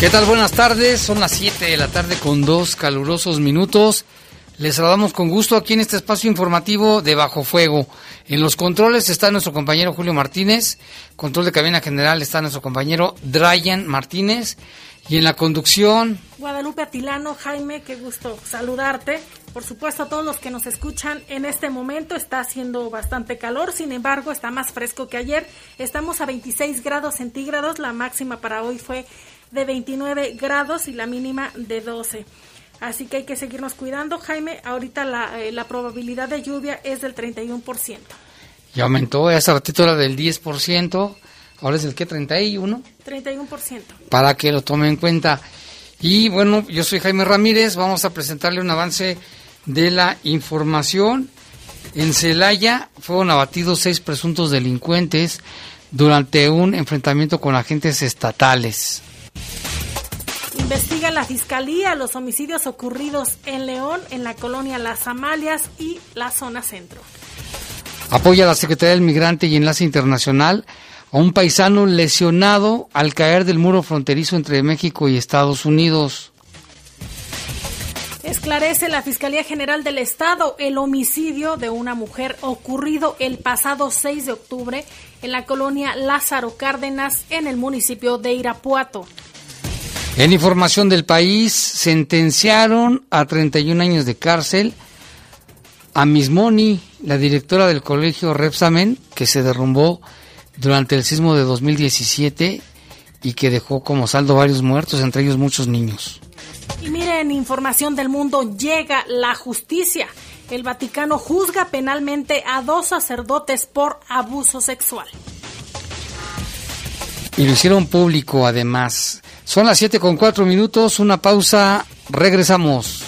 ¿Qué tal? Buenas tardes. Son las 7 de la tarde con dos calurosos minutos. Les saludamos con gusto aquí en este espacio informativo de Bajo Fuego. En los controles está nuestro compañero Julio Martínez. Control de cabina general está nuestro compañero Dryan Martínez. Y en la conducción. Guadalupe Atilano, Jaime, qué gusto saludarte. Por supuesto, a todos los que nos escuchan en este momento está haciendo bastante calor, sin embargo, está más fresco que ayer. Estamos a 26 grados centígrados, la máxima para hoy fue de 29 grados y la mínima de 12. Así que hay que seguirnos cuidando, Jaime. Ahorita la, eh, la probabilidad de lluvia es del 31%. Ya aumentó, hace ratito era del 10%, ahora es del que 31. 31%. Para que lo tome en cuenta. Y bueno, yo soy Jaime Ramírez, vamos a presentarle un avance de la información. En Celaya fueron abatidos seis presuntos delincuentes durante un enfrentamiento con agentes estatales. Investiga la Fiscalía los homicidios ocurridos en León, en la colonia Las Amalias y la zona centro. Apoya a la Secretaría del Migrante y Enlace Internacional a un paisano lesionado al caer del muro fronterizo entre México y Estados Unidos. Esclarece la Fiscalía General del Estado el homicidio de una mujer ocurrido el pasado 6 de octubre en la colonia Lázaro Cárdenas en el municipio de Irapuato. En información del país, sentenciaron a 31 años de cárcel a Mismoni, la directora del colegio Repsamen, que se derrumbó durante el sismo de 2017 y que dejó como saldo varios muertos, entre ellos muchos niños. Y miren, información del mundo, llega la justicia. El Vaticano juzga penalmente a dos sacerdotes por abuso sexual. Y lo hicieron público además. Son las 7 con 4 minutos, una pausa, regresamos.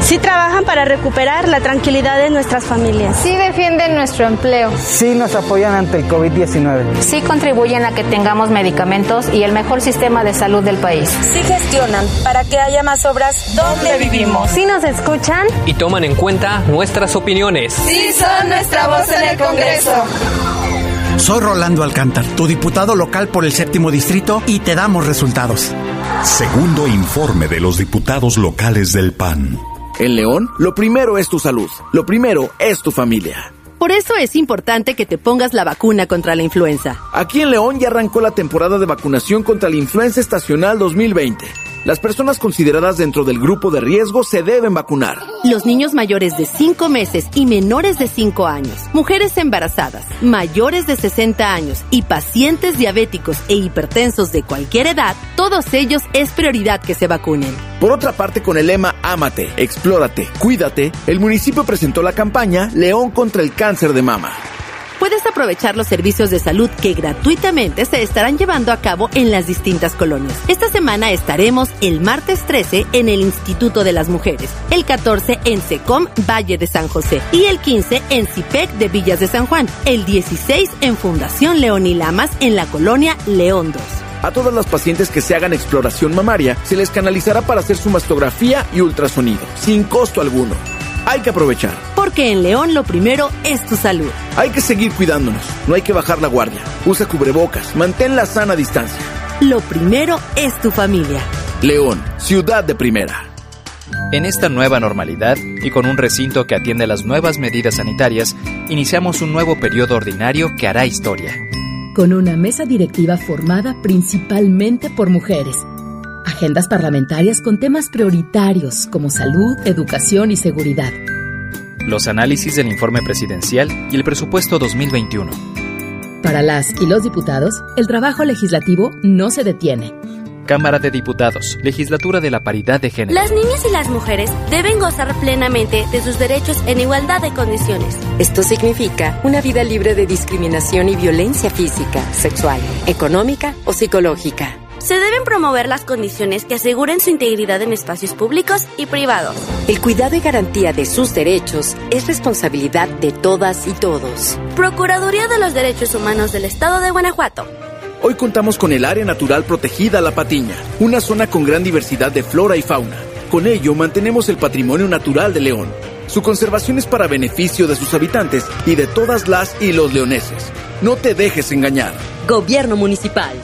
Sí trabajan para recuperar la tranquilidad de nuestras familias. Sí defienden nuestro empleo. Sí nos apoyan ante el COVID-19. Sí contribuyen a que tengamos medicamentos y el mejor sistema de salud del país. Sí gestionan para que haya más obras donde vivimos. Sí nos escuchan. Y toman en cuenta nuestras opiniones. Sí son nuestra voz en el Congreso. Soy Rolando Alcántar, tu diputado local por el séptimo distrito y te damos resultados. Segundo informe de los diputados locales del PAN. En León, lo primero es tu salud, lo primero es tu familia. Por eso es importante que te pongas la vacuna contra la influenza. Aquí en León ya arrancó la temporada de vacunación contra la influenza estacional 2020. Las personas consideradas dentro del grupo de riesgo se deben vacunar. Los niños mayores de 5 meses y menores de 5 años, mujeres embarazadas, mayores de 60 años y pacientes diabéticos e hipertensos de cualquier edad, todos ellos es prioridad que se vacunen. Por otra parte, con el lema Ámate, Explórate, Cuídate, el municipio presentó la campaña León contra el cáncer de mama. Puedes aprovechar los servicios de salud que gratuitamente se estarán llevando a cabo en las distintas colonias. Esta semana estaremos el martes 13 en el Instituto de las Mujeres, el 14 en SECOM Valle de San José y el 15 en CIPEC de Villas de San Juan, el 16 en Fundación León y Lamas en la colonia León 2. A todas las pacientes que se hagan exploración mamaria se les canalizará para hacer su mastografía y ultrasonido, sin costo alguno. Hay que aprovechar. Porque en León lo primero es tu salud. Hay que seguir cuidándonos, no hay que bajar la guardia. Usa cubrebocas, mantén la sana distancia. Lo primero es tu familia. León, ciudad de primera. En esta nueva normalidad y con un recinto que atiende las nuevas medidas sanitarias, iniciamos un nuevo periodo ordinario que hará historia. Con una mesa directiva formada principalmente por mujeres. Agendas parlamentarias con temas prioritarios como salud, educación y seguridad. Los análisis del informe presidencial y el presupuesto 2021. Para las y los diputados, el trabajo legislativo no se detiene Cámara de Diputados, Legislatura de la Paridad de Género. Las niñas y las mujeres deben gozar plenamente de sus derechos en igualdad de condiciones. Esto significa una vida libre de discriminación y violencia física, sexual, económica o psicológica. Se deben promover las condiciones que aseguren su integridad en espacios públicos y privados. El cuidado y garantía de sus derechos es responsabilidad de todas y todos. Procuraduría de los Derechos Humanos del Estado de Guanajuato. Hoy contamos con el Área Natural Protegida La Patiña, una zona con gran diversidad de flora y fauna. Con ello mantenemos el patrimonio natural de León. Su conservación es para beneficio de sus habitantes y de todas las y los leoneses. No te dejes engañar. Gobierno Municipal.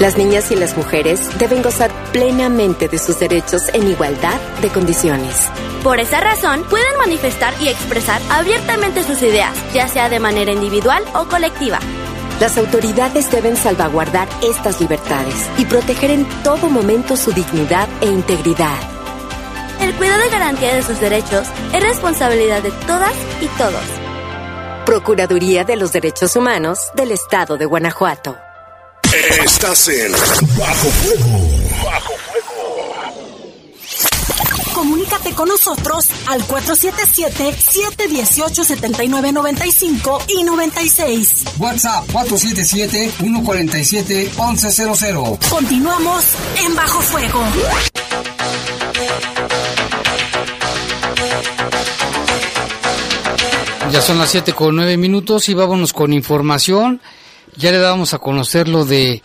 Las niñas y las mujeres deben gozar plenamente de sus derechos en igualdad de condiciones. Por esa razón, pueden manifestar y expresar abiertamente sus ideas, ya sea de manera individual o colectiva. Las autoridades deben salvaguardar estas libertades y proteger en todo momento su dignidad e integridad. El cuidado y garantía de sus derechos es responsabilidad de todas y todos. Procuraduría de los Derechos Humanos del Estado de Guanajuato. Estás en Bajo Fuego. Bajo Comunícate con nosotros al 477-718-7995 y 96. WhatsApp 477-147-1100. Continuamos en Bajo Fuego. Ya son las 7 con 9 minutos y vámonos con información. Ya le dábamos a conocer lo de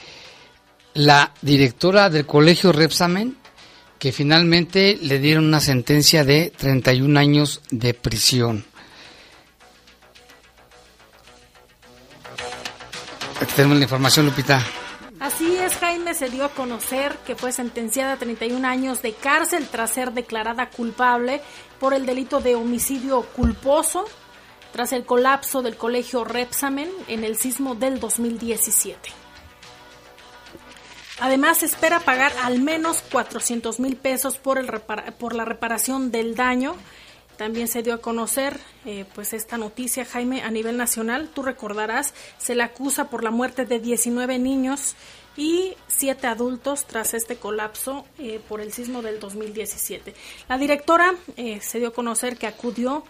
la directora del colegio Repsamen, que finalmente le dieron una sentencia de 31 años de prisión. Aquí tenemos la información, Lupita. Así es, Jaime se dio a conocer que fue sentenciada a 31 años de cárcel tras ser declarada culpable por el delito de homicidio culposo tras el colapso del colegio Repsamen en el sismo del 2017. Además, espera pagar al menos 400 mil pesos por, el por la reparación del daño. También se dio a conocer eh, pues esta noticia, Jaime, a nivel nacional. Tú recordarás, se le acusa por la muerte de 19 niños y 7 adultos tras este colapso eh, por el sismo del 2017. La directora eh, se dio a conocer que acudió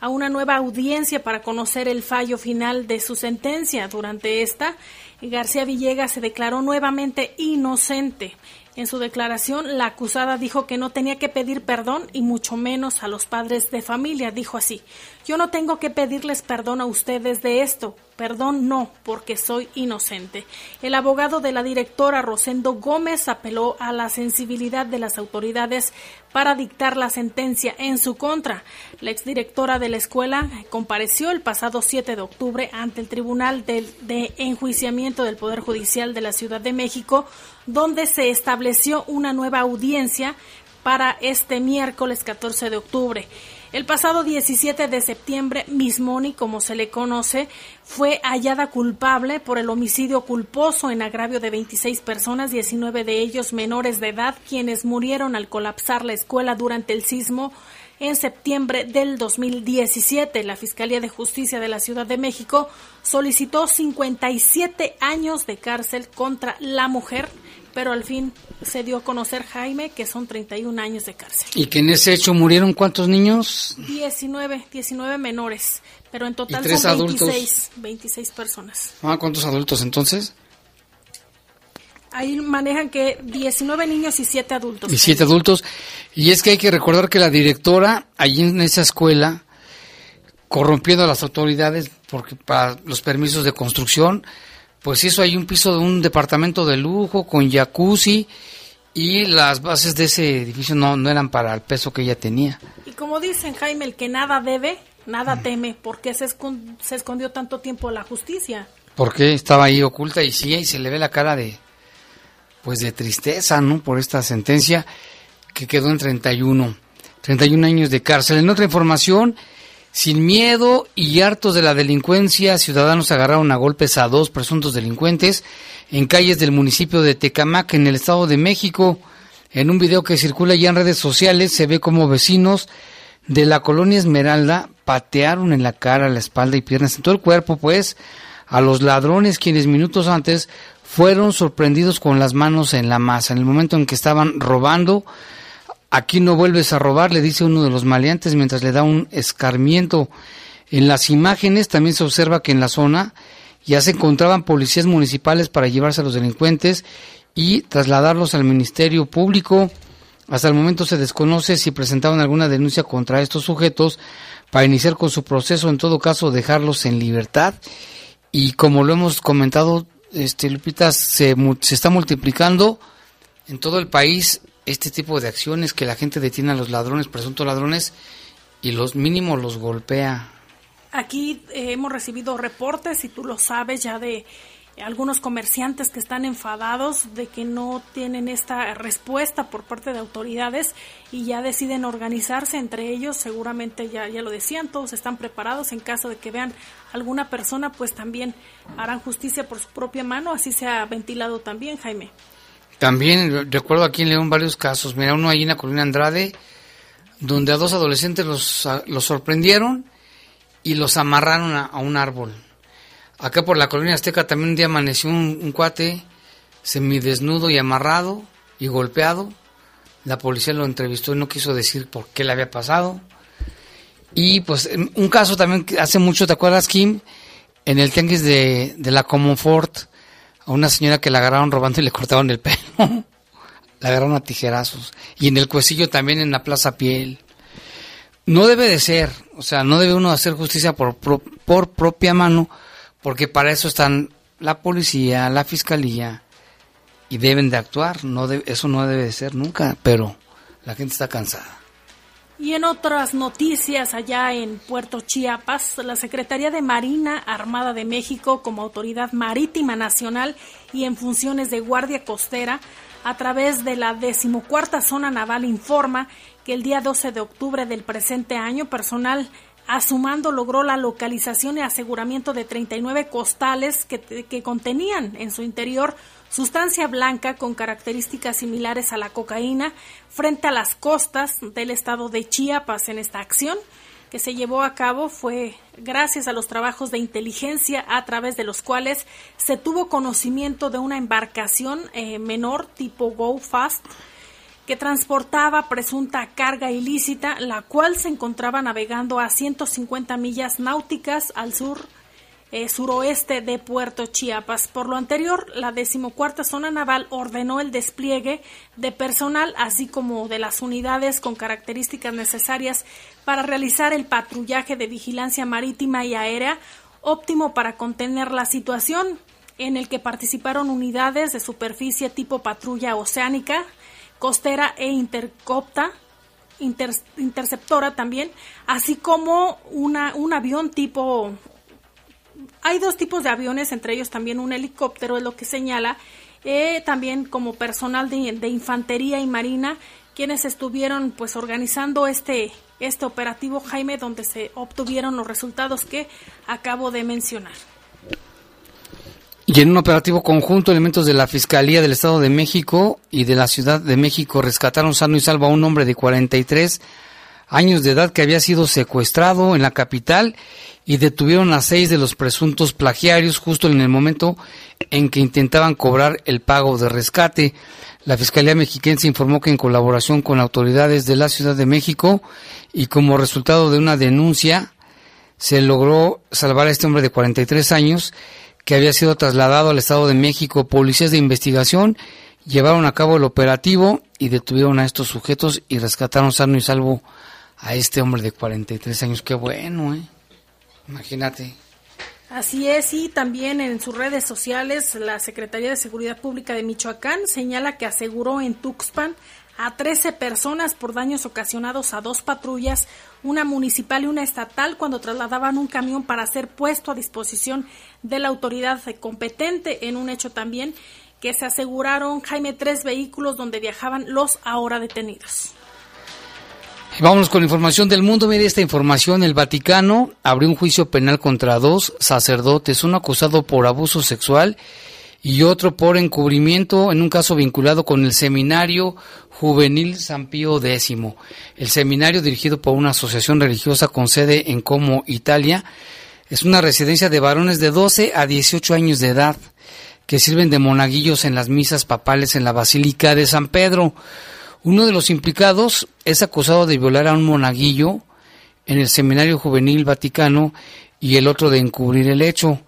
a una nueva audiencia para conocer el fallo final de su sentencia. Durante esta, García Villegas se declaró nuevamente inocente. En su declaración, la acusada dijo que no tenía que pedir perdón y mucho menos a los padres de familia. Dijo así, yo no tengo que pedirles perdón a ustedes de esto. Perdón no, porque soy inocente. El abogado de la directora Rosendo Gómez apeló a la sensibilidad de las autoridades para dictar la sentencia en su contra. La exdirectora de la escuela compareció el pasado 7 de octubre ante el Tribunal de, de Enjuiciamiento del Poder Judicial de la Ciudad de México, donde se estableció una nueva audiencia para este miércoles 14 de octubre. El pasado 17 de septiembre, Miss Moni, como se le conoce, fue hallada culpable por el homicidio culposo en agravio de 26 personas, 19 de ellos menores de edad, quienes murieron al colapsar la escuela durante el sismo en septiembre del 2017. La Fiscalía de Justicia de la Ciudad de México solicitó 57 años de cárcel contra la mujer pero al fin se dio a conocer Jaime que son 31 años de cárcel. ¿Y que en ese hecho murieron cuántos niños? 19, 19 menores, pero en total tres son adultos? 26, 26 personas. Ah, ¿cuántos adultos entonces? Ahí manejan que 19 niños y 7 adultos. Y siete adultos. Y es que hay que recordar que la directora, allí en esa escuela, corrompiendo a las autoridades porque para los permisos de construcción, pues hizo ahí un piso de un departamento de lujo con jacuzzi y las bases de ese edificio no, no eran para el peso que ella tenía. Y como dicen Jaime, el que nada debe, nada teme, porque se, escon- se escondió tanto tiempo la justicia. Porque estaba ahí oculta y sí, y se le ve la cara de, pues de tristeza, ¿no? Por esta sentencia que quedó en 31, 31 años de cárcel. En otra información, sin miedo y hartos de la delincuencia, ciudadanos agarraron a golpes a dos presuntos delincuentes en calles del municipio de Tecamac, en el Estado de México. En un video que circula ya en redes sociales se ve como vecinos de la colonia Esmeralda patearon en la cara, la espalda y piernas, en todo el cuerpo, pues, a los ladrones quienes minutos antes fueron sorprendidos con las manos en la masa. En el momento en que estaban robando, aquí no vuelves a robar, le dice uno de los maleantes mientras le da un escarmiento. En las imágenes también se observa que en la zona ya se encontraban policías municipales para llevarse a los delincuentes y trasladarlos al Ministerio Público. Hasta el momento se desconoce si presentaban alguna denuncia contra estos sujetos para iniciar con su proceso, en todo caso dejarlos en libertad. Y como lo hemos comentado, este Lupita, se, se está multiplicando en todo el país este tipo de acciones que la gente detiene a los ladrones, presuntos ladrones, y los mínimos los golpea. Aquí eh, hemos recibido reportes, y tú lo sabes, ya de algunos comerciantes que están enfadados de que no tienen esta respuesta por parte de autoridades y ya deciden organizarse entre ellos. Seguramente ya, ya lo decían, todos están preparados en caso de que vean alguna persona, pues también harán justicia por su propia mano. Así se ha ventilado también, Jaime. También recuerdo aquí en León varios casos. Mira, uno ahí en la colina Andrade, donde a dos adolescentes los, los sorprendieron y los amarraron a, a un árbol. Acá por la colonia Azteca también un día amaneció un, cuate semidesnudo y amarrado y golpeado. La policía lo entrevistó y no quiso decir por qué le había pasado. Y pues en un caso también que hace mucho, ¿te acuerdas, Kim? En el tianguis de, de la Comfort, a una señora que la agarraron robando y le cortaron el pelo. la agarraron a tijerazos. Y en el cuecillo también en la Plaza Piel. No debe de ser, o sea, no debe uno hacer justicia por, pro- por propia mano, porque para eso están la policía, la fiscalía, y deben de actuar. No de- eso no debe de ser nunca, pero la gente está cansada. Y en otras noticias, allá en Puerto Chiapas, la Secretaría de Marina Armada de México, como autoridad marítima nacional y en funciones de guardia costera, a través de la decimocuarta zona naval, informa que el día 12 de octubre del presente año, personal Asumando logró la localización y aseguramiento de 39 costales que, contenían en su interior sustancia blanca con características similares a la cocaína frente a las costas del estado de Chiapas. En esta acción que se llevó a cabo fue gracias a los trabajos de inteligencia a través de los cuales se tuvo conocimiento de una embarcación eh, menor tipo Go Fast que transportaba presunta carga ilícita, la cual se encontraba navegando a 150 millas náuticas al sur eh, suroeste de Puerto Chiapas. Por lo anterior, la decimocuarta zona naval ordenó el despliegue de personal, así como de las unidades con características necesarias para realizar el patrullaje de vigilancia marítima y aérea óptimo para contener la situación, en el que participaron unidades de superficie tipo patrulla oceánica, costera e intercopta, inter, interceptora también, así como una, un avión tipo... Hay dos tipos de aviones, entre ellos también un helicóptero, es lo que señala, eh, también como personal de, de, infantería y marina, quienes estuvieron pues organizando este, este operativo Jaime, donde se obtuvieron los resultados que acabo de mencionar. Y en un operativo conjunto, elementos de la Fiscalía del Estado de México y de la Ciudad de México rescataron sano y salvo a un hombre de 43 años de edad que había sido secuestrado en la capital y detuvieron a seis de los presuntos plagiarios justo en el momento en que intentaban cobrar el pago de rescate. La Fiscalía Mexiquense informó que en colaboración con autoridades de la Ciudad de México y como resultado de una denuncia se logró salvar a este hombre de 43 años que había sido trasladado al Estado de México. Policías de investigación llevaron a cabo el operativo y detuvieron a estos sujetos y rescataron sano y salvo a este hombre de 43 años. Qué bueno, ¿eh? Imagínate. Así es, y también en sus redes sociales la Secretaría de Seguridad Pública de Michoacán señala que aseguró en Tuxpan a 13 personas por daños ocasionados a dos patrullas, una municipal y una estatal, cuando trasladaban un camión para ser puesto a disposición de la autoridad competente en un hecho también que se aseguraron, Jaime, tres vehículos donde viajaban los ahora detenidos. Vamos con información del mundo. Mire esta información. El Vaticano abrió un juicio penal contra dos sacerdotes, uno acusado por abuso sexual otro por encubrimiento en un caso vinculado con el Seminario Juvenil San Pío X. El seminario, dirigido por una asociación religiosa con sede en Como, Italia, es una residencia de varones de 12 a 18 años de edad que sirven de monaguillos en las misas papales en la Basílica de San Pedro. Uno de los implicados es acusado de violar a un monaguillo en el Seminario Juvenil Vaticano y el otro de encubrir el hecho.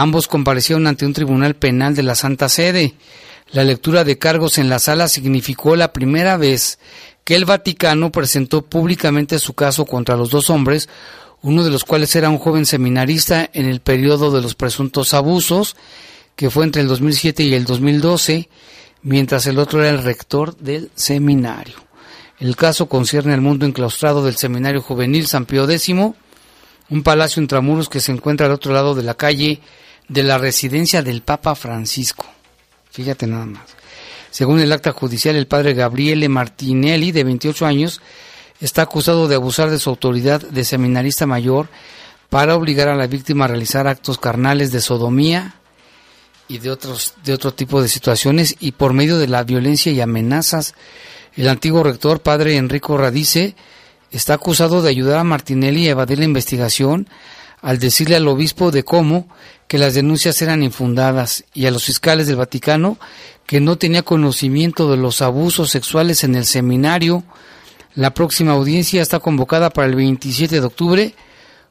Ambos comparecieron ante un tribunal penal de la Santa Sede. La lectura de cargos en la sala significó la primera vez que el Vaticano presentó públicamente su caso contra los dos hombres, uno de los cuales era un joven seminarista en el periodo de los presuntos abusos, que fue entre el 2007 y el 2012, mientras el otro era el rector del seminario. El caso concierne al mundo enclaustrado del Seminario Juvenil San Pío X, un palacio intramuros que se encuentra al otro lado de la calle de la residencia del Papa Francisco. Fíjate nada más. Según el acta judicial, el padre Gabriele Martinelli, de 28 años, está acusado de abusar de su autoridad de seminarista mayor para obligar a la víctima a realizar actos carnales de sodomía, y de otros de otro tipo de situaciones y por medio de la violencia y amenazas. El antiguo rector, padre Enrico Radice, está acusado de ayudar a Martinelli a evadir la investigación al decirle al obispo de cómo que las denuncias eran infundadas y a los fiscales del Vaticano que no tenía conocimiento de los abusos sexuales en el seminario. La próxima audiencia está convocada para el 27 de octubre,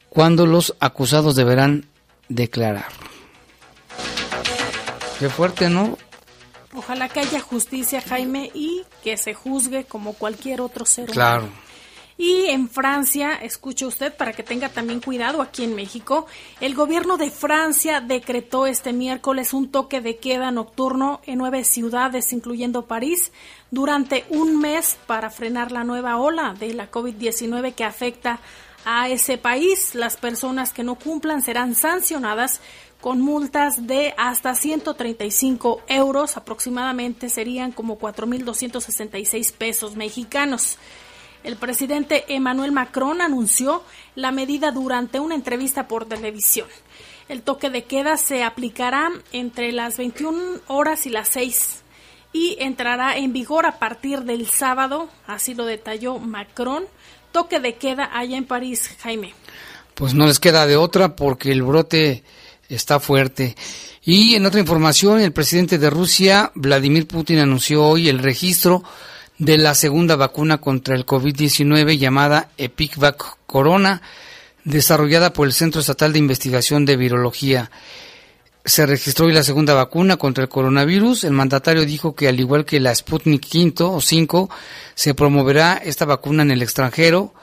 cuando los acusados deberán declarar. Qué fuerte, ¿no? Ojalá que haya justicia, Jaime, y que se juzgue como cualquier otro ser claro. Y en Francia, escuche usted para que tenga también cuidado aquí en México, el gobierno de Francia decretó este miércoles un toque de queda nocturno en nueve ciudades, incluyendo París, durante un mes para frenar la nueva ola de la COVID-19 que afecta a ese país. Las personas que no cumplan serán sancionadas con multas de hasta 135 euros, aproximadamente serían como 4.266 pesos mexicanos. El presidente Emmanuel Macron anunció la medida durante una entrevista por televisión. El toque de queda se aplicará entre las 21 horas y las 6 y entrará en vigor a partir del sábado, así lo detalló Macron. Toque de queda allá en París, Jaime. Pues no les queda de otra porque el brote está fuerte. Y en otra información, el presidente de Rusia, Vladimir Putin, anunció hoy el registro de la segunda vacuna contra el COVID-19 llamada EpicVac Corona, desarrollada por el Centro Estatal de Investigación de Virología. Se registró hoy la segunda vacuna contra el coronavirus. El mandatario dijo que al igual que la Sputnik V o 5, se promoverá esta vacuna en el extranjero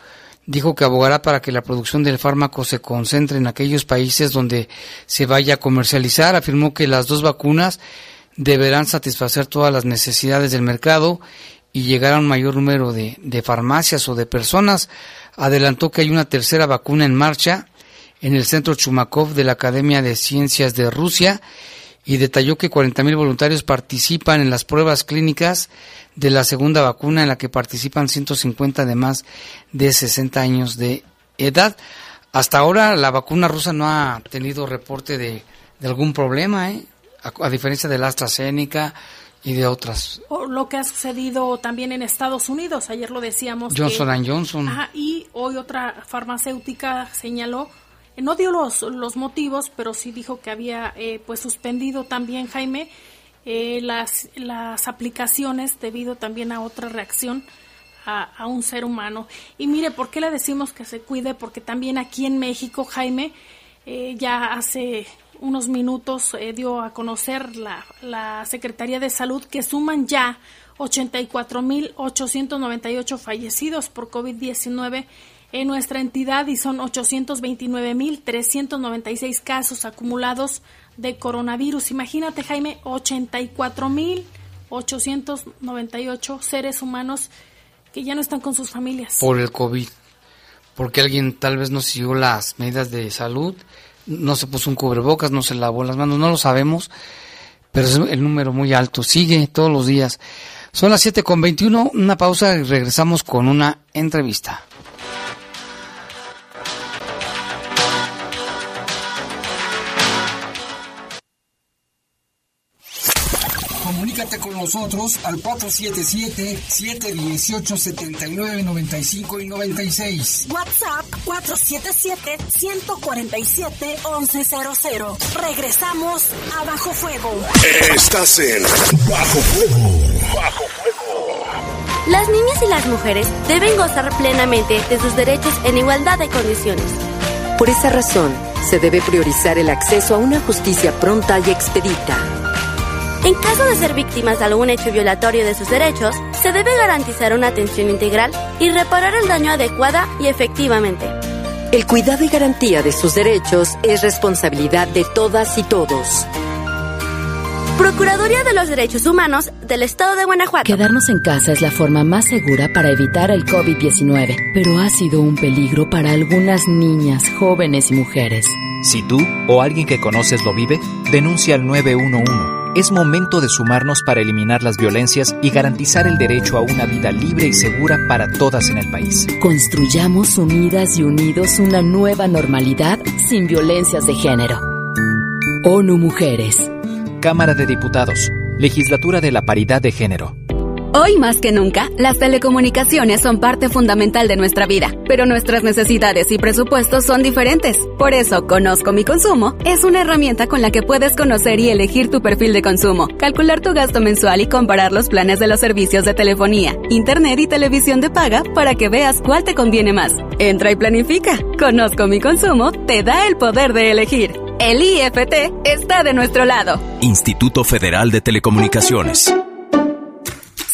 dijo que abogará para que la producción del fármaco se concentre en aquellos países donde se vaya a comercializar. Afirmó que las dos vacunas deberán satisfacer todas las necesidades del mercado y llegar a un mayor número de, de farmacias o de personas. Adelantó que hay una tercera vacuna en marcha en el centro Chumakov de la Academia de Ciencias de Rusia y detalló que 40.000 voluntarios participan en las pruebas clínicas de la segunda vacuna en la que participan 150 de más de 60 años de edad. Hasta ahora la vacuna rusa no ha tenido reporte de, algún problema, ¿eh? a, diferencia de la AstraZeneca y de otras. O lo que ha sucedido también en Estados Unidos, ayer lo decíamos. Johnson Johnson. y hoy otra farmacéutica señaló, eh, no dio los, los motivos, pero sí dijo que había eh, pues suspendido también, Jaime, eh, las, las aplicaciones debido también a otra reacción a, a, un ser humano. Y mire, ¿por qué le decimos que se cuide? Porque también aquí en México, Jaime, ya hace unos minutos eh, dio a conocer la, la Secretaría de Salud que suman ya 84.898 fallecidos por COVID-19 en nuestra entidad y son 829.396 casos acumulados de coronavirus. Imagínate, Jaime, 84.898 seres humanos que ya no están con sus familias. Por el COVID. Porque alguien tal vez no siguió las medidas de salud no se puso un cubrebocas, no se lavó las manos, no lo sabemos, pero es el número muy alto, sigue todos los días. Son las 7 con 21, una pausa y regresamos con una entrevista. Comunícate con nosotros al 477-718-7995 y 96. WhatsApp 477-147-1100. Regresamos a Bajo Fuego. Estás en Bajo Fuego. Bajo Fuego. Las niñas y las mujeres deben gozar plenamente de sus derechos en igualdad de condiciones. Por esa razón, se debe priorizar el acceso a una justicia pronta y expedita en caso de ser víctimas de algún hecho violatorio de sus derechos, se debe garantizar una atención integral y reparar el daño adecuada y efectivamente. El cuidado y garantía de sus derechos es responsabilidad de todas y todos. Procuraduría de los Derechos Humanos del Estado de Guanajuato. Quedarnos en casa es la forma más segura para evitar el COVID-19, pero ha sido un peligro para algunas niñas, jóvenes y mujeres. Si tú o alguien que conoces lo vive, denuncia al 911 es momento de sumarnos para eliminar las violencias y garantizar el derecho a una vida libre y segura para todas en el país. Construyamos unidas y unidos una nueva normalidad sin violencias de género. ONU Mujeres. Cámara de Diputados. Legislatura de la Paridad de Género. Hoy más que nunca, las telecomunicaciones son parte fundamental de nuestra vida, pero nuestras necesidades y presupuestos son diferentes. Por eso, Conozco mi consumo es una herramienta con la que puedes conocer y elegir tu perfil de consumo, calcular tu gasto mensual y comparar los planes de los servicios de telefonía, internet y televisión de paga para que veas cuál te conviene más. Entra y planifica. Conozco mi consumo te da el poder de elegir. El IFT está de nuestro lado. Instituto Federal de Telecomunicaciones.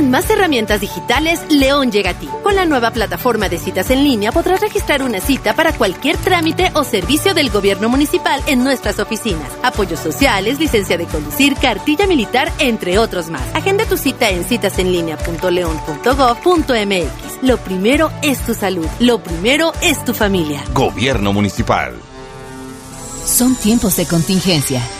Con más herramientas digitales, León llega a ti. Con la nueva plataforma de citas en línea podrás registrar una cita para cualquier trámite o servicio del gobierno municipal en nuestras oficinas. Apoyos sociales, licencia de conducir, cartilla militar, entre otros más. Agenda tu cita en citasenlinea.león.gov.mx. Lo primero es tu salud. Lo primero es tu familia. Gobierno municipal. Son tiempos de contingencia.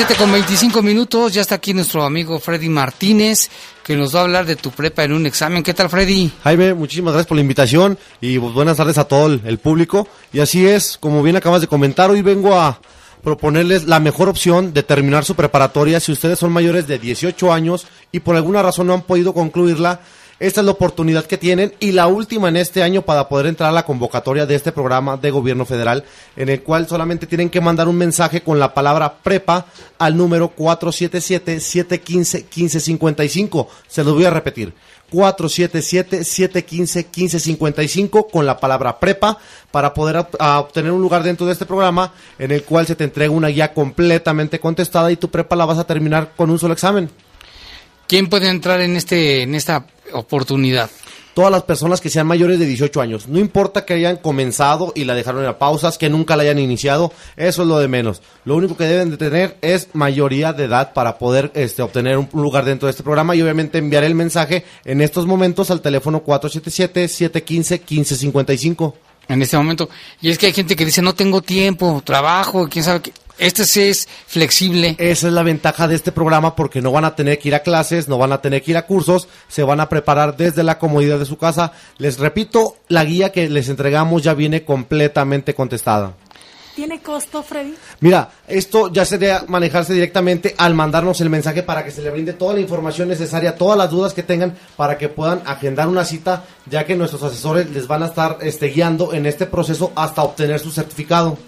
7 con 25 minutos, ya está aquí nuestro amigo Freddy Martínez, que nos va a hablar de tu prepa en un examen. ¿Qué tal, Freddy? Jaime, muchísimas gracias por la invitación y buenas tardes a todo el público. Y así es, como bien acabas de comentar, hoy vengo a proponerles la mejor opción de terminar su preparatoria si ustedes son mayores de 18 años y por alguna razón no han podido concluirla esta es la oportunidad que tienen y la última en este año para poder entrar a la convocatoria de este programa de gobierno federal, en el cual solamente tienen que mandar un mensaje con la palabra prepa al número 477-715-1555. Se los voy a repetir. 477-715-1555 con la palabra prepa para poder obtener un lugar dentro de este programa en el cual se te entrega una guía completamente contestada y tu prepa la vas a terminar con un solo examen. ¿Quién puede entrar en este en esta oportunidad? Todas las personas que sean mayores de 18 años. No importa que hayan comenzado y la dejaron en pausas, que nunca la hayan iniciado, eso es lo de menos. Lo único que deben de tener es mayoría de edad para poder este, obtener un lugar dentro de este programa y obviamente enviar el mensaje en estos momentos al teléfono 477-715-1555. En este momento. Y es que hay gente que dice, no tengo tiempo, trabajo, quién sabe qué. Este sí es flexible. Esa es la ventaja de este programa porque no van a tener que ir a clases, no van a tener que ir a cursos, se van a preparar desde la comodidad de su casa. Les repito, la guía que les entregamos ya viene completamente contestada. ¿Tiene costo, Freddy? Mira, esto ya se debe manejarse directamente al mandarnos el mensaje para que se le brinde toda la información necesaria, todas las dudas que tengan para que puedan agendar una cita, ya que nuestros asesores les van a estar este, guiando en este proceso hasta obtener su certificado.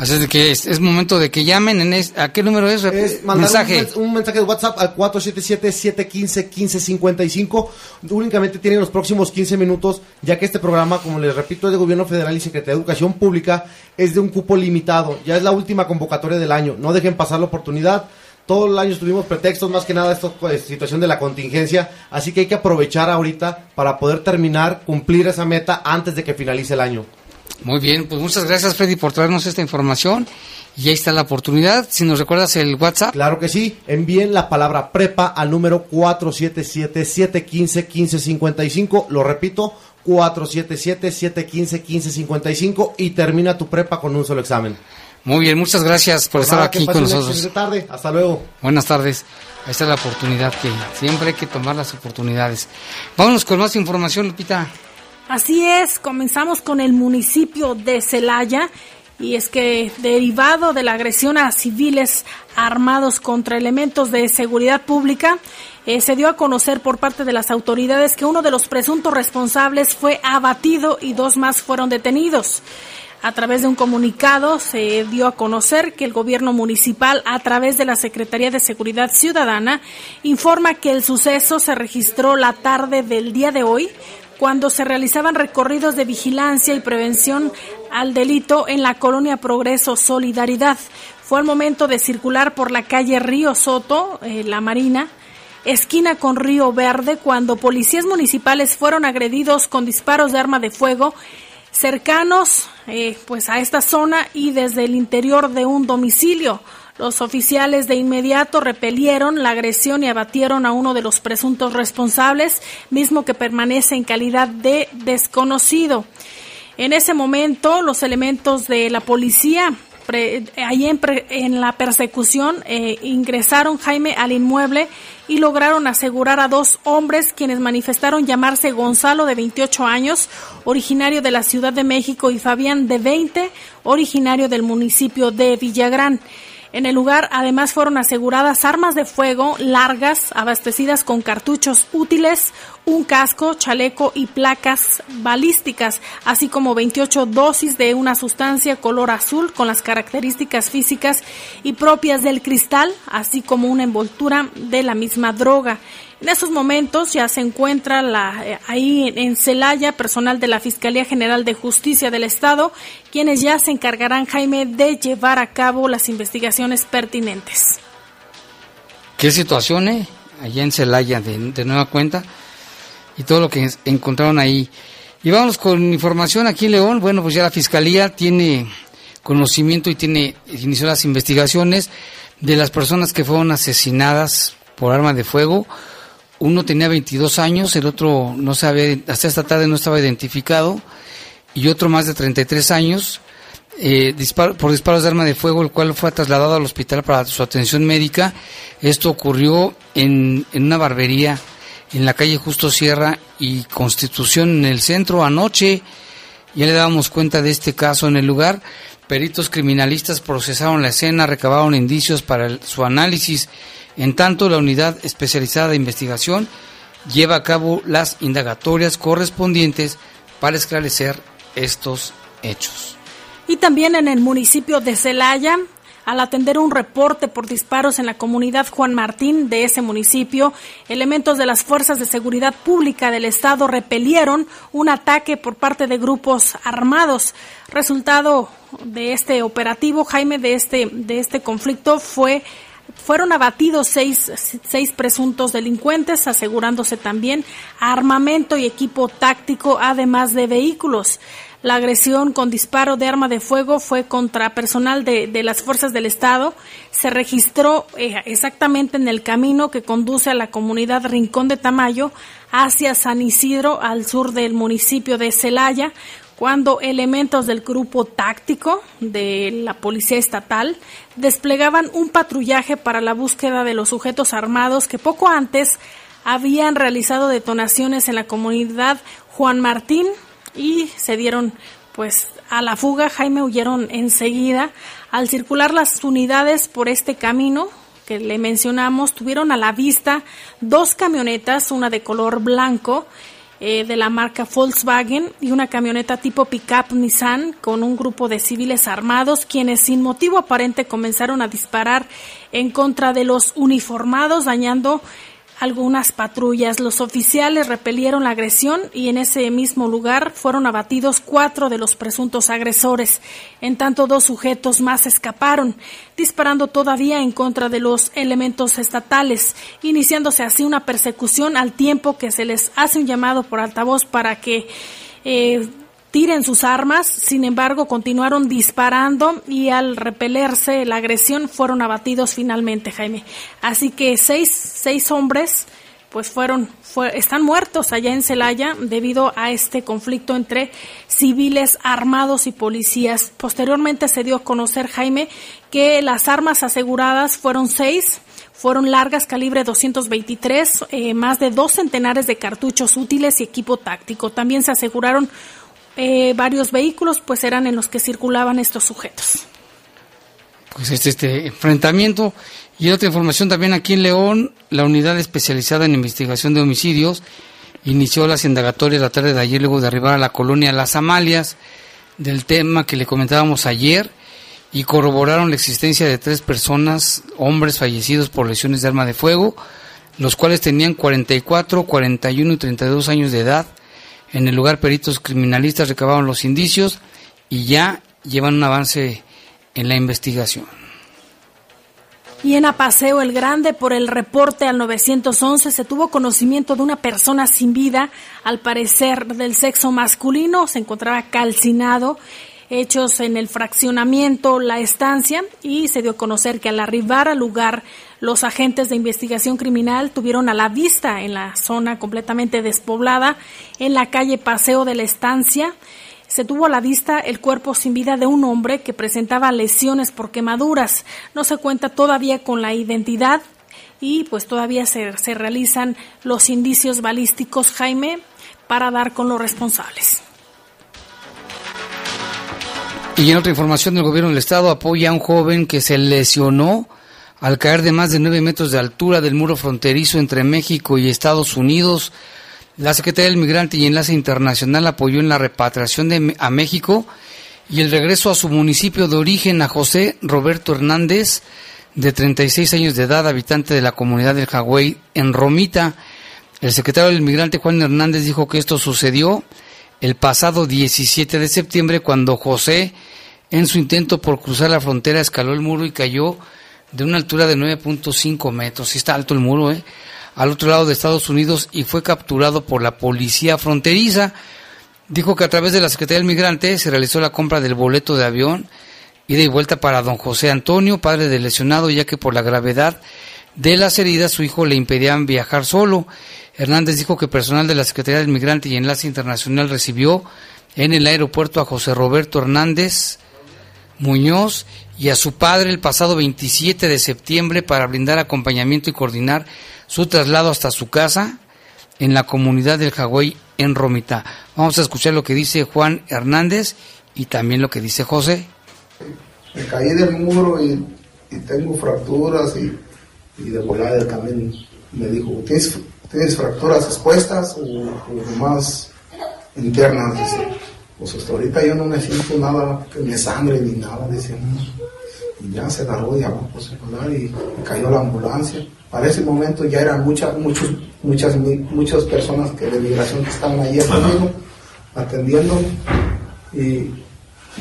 Así es que es, momento de que llamen. En ¿A qué número es? es mensaje. Un, mensaje de WhatsApp al 477-715-1555. Únicamente tienen los próximos 15 minutos, ya que este programa, como les repito, es de Gobierno Federal y Secretaría de Educación Pública, es de un cupo limitado. Ya es la última convocatoria del año. No dejen pasar la oportunidad. Todo el año tuvimos pretextos, más que nada, esta pues, situación de la contingencia. Así que hay que aprovechar ahorita para poder terminar, cumplir esa meta antes de que finalice el año. Muy bien, pues muchas gracias Freddy por traernos esta información. Y ahí está la oportunidad. Si nos recuerdas el WhatsApp. Claro que sí. Envíen la palabra prepa al número 477-715-1555. Lo repito, 477-715-1555 y termina tu prepa con un solo examen. Muy bien, muchas gracias por estar aquí con nosotros. tarde, hasta luego. Buenas tardes. Ahí está la oportunidad que siempre hay que tomar las oportunidades. Vámonos con más información, Lupita. Así es, comenzamos con el municipio de Celaya y es que derivado de la agresión a civiles armados contra elementos de seguridad pública, eh, se dio a conocer por parte de las autoridades que uno de los presuntos responsables fue abatido y dos más fueron detenidos. A través de un comunicado se dio a conocer que el gobierno municipal, a través de la Secretaría de Seguridad Ciudadana, informa que el suceso se registró la tarde del día de hoy cuando se realizaban recorridos de vigilancia y prevención al delito en la colonia Progreso Solidaridad. Fue el momento de circular por la calle Río Soto, eh, La Marina, esquina con Río Verde, cuando policías municipales fueron agredidos con disparos de arma de fuego cercanos eh, pues a esta zona y desde el interior de un domicilio. Los oficiales de inmediato repelieron la agresión y abatieron a uno de los presuntos responsables, mismo que permanece en calidad de desconocido. En ese momento, los elementos de la policía ahí en, la persecución eh, ingresaron Jaime al inmueble y lograron asegurar a dos hombres quienes manifestaron llamarse Gonzalo de 28 años, originario de la Ciudad de México, y Fabián de 20, originario del municipio de Villagrán. En el lugar además fueron aseguradas armas de fuego largas abastecidas con cartuchos útiles, un casco, chaleco y placas balísticas, así como 28 dosis de una sustancia color azul con las características físicas y propias del cristal, así como una envoltura de la misma droga. En estos momentos ya se encuentra la, eh, ahí en Celaya personal de la Fiscalía General de Justicia del Estado, quienes ya se encargarán, Jaime, de llevar a cabo las investigaciones pertinentes. ¿Qué situación, eh? Allá en Celaya, de, nueva cuenta, y todo lo que encontraron ahí. Y vamos con información aquí León. Bueno, pues ya la Fiscalía tiene conocimiento y tiene inició las investigaciones de las personas que fueron asesinadas por arma de fuego uno tenía 22 años, el otro no se hasta esta tarde no estaba identificado, y otro más de 33 años. eh, disparo- por disparos de arma de fuego, el cual fue trasladado al hospital para su atención médica. Esto ocurrió en, en una barbería en la calle Justo Sierra y Constitución en el centro anoche. Ya le dábamos cuenta de este caso en el lugar. Peritos criminalistas procesaron la escena, recabaron indicios para su análisis. En tanto, la unidad especializada de investigación lleva a cabo las indagatorias correspondientes para esclarecer estos hechos. Y también en el municipio de Celaya, al atender un reporte por disparos en la comunidad Juan Martín de ese municipio, elementos de las fuerzas de seguridad pública del estado repelieron un ataque por parte de grupos armados. Resultado de este operativo, Jaime, de este, de este conflicto fue fueron abatidos seis, seis presuntos delincuentes, asegurándose también armamento y equipo táctico, además de vehículos. La agresión con disparo de arma de fuego fue contra personal de, de las fuerzas del Estado. Se registró eh, exactamente en el camino que conduce a la comunidad Rincón de Tamayo hacia San Isidro, al sur del municipio de Celaya, cuando elementos del grupo táctico de la Policía Estatal desplegaban un patrullaje para la búsqueda de los sujetos armados que poco antes habían realizado detonaciones en la comunidad Juan Martín y se dieron pues a la fuga. Jaime huyeron enseguida. Al circular las unidades por este camino que le mencionamos, tuvieron a la vista dos camionetas, una de color blanco eh, de la marca Volkswagen y una camioneta tipo pickup Nissan con un grupo de civiles armados quienes sin motivo aparente comenzaron a disparar en contra de los uniformados dañando algunas patrullas. Los oficiales repelieron la agresión y en ese mismo lugar fueron abatidos cuatro de los presuntos agresores. En tanto, dos sujetos más escaparon, disparando todavía en contra de los elementos estatales, iniciándose así una persecución al tiempo que se les hace un llamado por altavoz para que eh, tiren sus armas, sin embargo continuaron disparando y al repelerse la agresión fueron abatidos finalmente, Jaime. Así que seis, seis hombres pues fueron, fue- están muertos allá en Celaya debido a este conflicto entre civiles armados y policías. Posteriormente se dio a conocer, Jaime, que las armas aseguradas fueron seis, fueron largas calibre 223, eh, más de dos centenares de cartuchos útiles y equipo táctico. También se aseguraron eh, varios vehículos, pues eran en los que circulaban estos sujetos. pues este, este enfrentamiento. Y otra información también aquí en León, la unidad especializada en investigación de homicidios inició las indagatorias la tarde de ayer luego de arribar a la colonia Las Amalias del tema que le comentábamos ayer y corroboraron la existencia de tres personas, hombres fallecidos por lesiones de arma de fuego, los cuales tenían 44, 41 y 32 años de edad. En el lugar peritos criminalistas recabaron los indicios y ya llevan un avance en la investigación. Y en Apaseo el Grande, por el reporte al 911, se tuvo conocimiento de una persona sin vida, al parecer del sexo masculino, se encontraba calcinado, hechos en el fraccionamiento La Estancia, y se dio a conocer que al arribar al lugar, los agentes de investigación criminal tuvieron a la vista en la zona completamente despoblada, en la calle Paseo de la Estancia, se tuvo a la vista el cuerpo sin vida de un hombre que presentaba lesiones por quemaduras. No se cuenta todavía con la identidad y pues todavía se, se realizan los indicios balísticos, Jaime, para dar con los responsables. Y en otra información, el gobierno del estado apoya a un joven que se lesionó al caer de más de 9 metros de altura del muro fronterizo entre México y Estados Unidos. La Secretaría del Migrante y Enlace Internacional apoyó en la repatriación de, a México y el regreso a su municipio de origen a José Roberto Hernández, de 36 años de edad, habitante de la comunidad del Hawái en Romita. El secretario del Migrante Juan Hernández dijo que esto sucedió el pasado 17 de septiembre cuando José, en su intento por cruzar la frontera, escaló el muro y cayó de una altura de 9.5 metros. Sí está alto el muro, ¿eh? Al otro lado de Estados Unidos y fue capturado por la policía fronteriza. Dijo que a través de la Secretaría del Migrante se realizó la compra del boleto de avión, ida y vuelta para don José Antonio, padre del lesionado, ya que por la gravedad de las heridas su hijo le impedían viajar solo. Hernández dijo que personal de la Secretaría del Migrante y Enlace Internacional recibió en el aeropuerto a José Roberto Hernández Muñoz y a su padre el pasado 27 de septiembre para brindar acompañamiento y coordinar su traslado hasta su casa en la comunidad del Hawái en Romita. Vamos a escuchar lo que dice Juan Hernández y también lo que dice José. Me caí del muro y, tengo fracturas y, de volada también me dijo, ¿tienes, ¿tienes fracturas expuestas o, o más internas? Dice, pues hasta ahorita yo no me siento nada que me sangre ni nada, dice, y ya se largó de abajo pues, y, y cayó la ambulancia. Para ese momento ya eran muchas, muchos, muchas, muchas personas que de migración que estaban ahí conmigo, atendiendo y, y,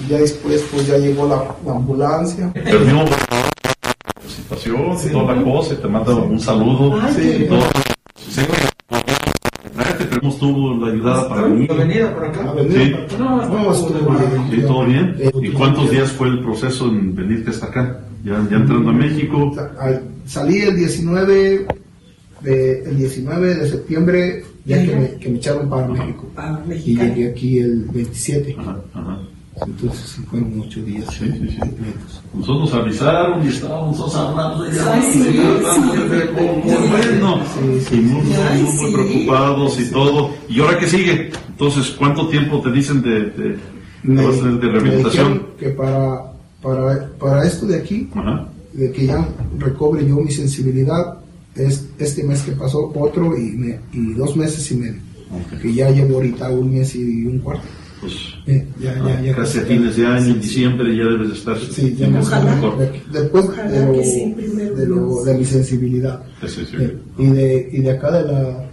ya después pues ya llegó la, la ambulancia. Terminó la situación, sí. toda la cosa, y te manda un saludo. Sí. Todo. Sí. Te tenemos tú la mí. venida por acá. Sí. No. Sí, todo bien. ¿Y cuántos días fue el proceso en venirte hasta acá? Ya, ya entrando a México. Salí el 19 de, el 19 de septiembre, ya que me, que me echaron para México. Para Y llegué aquí el 27. Ajá, ajá. Entonces sí fueron ocho días. Sí, sí, sí. Nosotros nos avisaron y estábamos todos hablando de Ay, sí, sí, muy bueno. y muy, muy, muy preocupados y todo. ¿Y ahora qué sigue? Entonces, ¿cuánto tiempo te dicen de, de, Me, de rehabilitación? que para, para, para esto de aquí, Ajá. de que ya recobre yo mi sensibilidad, es este mes que pasó otro y, me, y dos meses y medio. Que ya llevo ahorita un mes y un cuarto. Pues, Eh, ya, ya, ya casi a fines de año, en diciembre, ya debes de estar Sí, ya más mejor. de- después de Ojalá lo, que sí, primero de, lo- Dios. de mi sensibilidad. Eh, y, de, y de acá de la...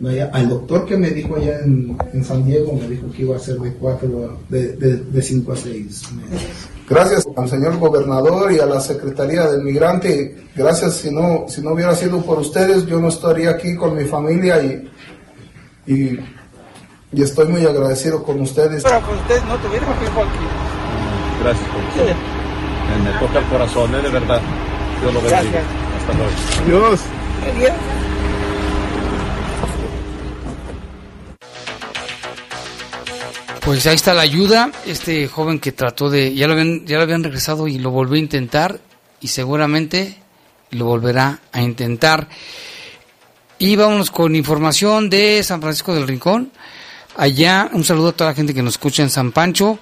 de allá- al doctor que me dijo allá en, en San Diego, me dijo que iba a ser de cuatro, de, de, de cinco a seis meses. Gracias al señor gobernador y a la Secretaría del Migrante. Gracias, si no, si no hubiera sido por ustedes, yo no estaría aquí con mi familia y, y, y estoy muy agradecido con ustedes. Pero con ustedes no tuviéramos aquí. Gracias por eso. Me, toca el corazón, ¿eh? de verdad. Dios lo bendiga. Gracias. Hasta luego. Dios. Pues ahí está la ayuda. Este joven que trató de, ya lo habían, ya lo habían regresado y lo volvió a intentar y seguramente lo volverá a intentar. Y vámonos con información de San Francisco del Rincón. Allá un saludo a toda la gente que nos escucha en San Pancho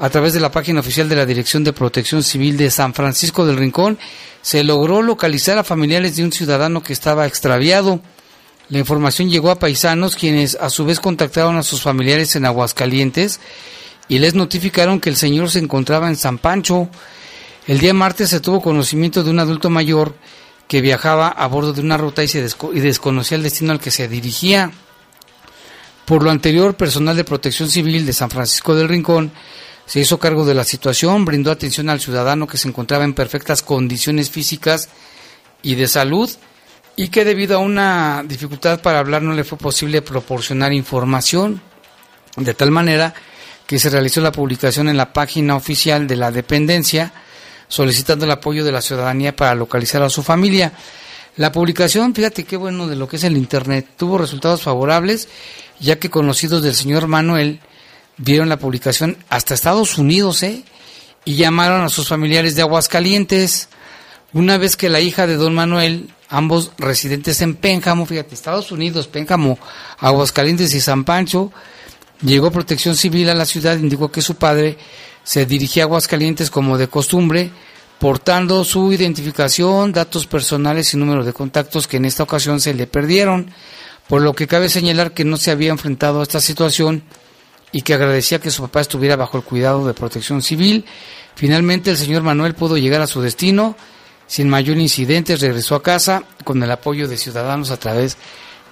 a través de la página oficial de la Dirección de Protección Civil de San Francisco del Rincón. Se logró localizar a familiares de un ciudadano que estaba extraviado. La información llegó a paisanos quienes a su vez contactaron a sus familiares en Aguascalientes y les notificaron que el señor se encontraba en San Pancho. El día martes se tuvo conocimiento de un adulto mayor que viajaba a bordo de una ruta y, se y desconocía el destino al que se dirigía. Por lo anterior, personal de protección civil de San Francisco del Rincón se hizo cargo de la situación, brindó atención al ciudadano que se encontraba en perfectas condiciones físicas y de salud y que debido a una dificultad para hablar no le fue posible proporcionar información, de tal manera que se realizó la publicación en la página oficial de la dependencia solicitando el apoyo de la ciudadanía para localizar a su familia. La publicación, fíjate qué bueno de lo que es el Internet, tuvo resultados favorables, ya que conocidos del señor Manuel vieron la publicación hasta Estados Unidos, ¿eh? Y llamaron a sus familiares de Aguascalientes. Una vez que la hija de don Manuel, ambos residentes en Pénjamo, fíjate, Estados Unidos, Pénjamo, Aguascalientes y San Pancho, llegó Protección Civil a la ciudad, indicó que su padre se dirigía a Aguascalientes como de costumbre, portando su identificación, datos personales y número de contactos que en esta ocasión se le perdieron, por lo que cabe señalar que no se había enfrentado a esta situación y que agradecía que su papá estuviera bajo el cuidado de protección civil. Finalmente el señor Manuel pudo llegar a su destino sin mayor incidente, regresó a casa con el apoyo de ciudadanos a través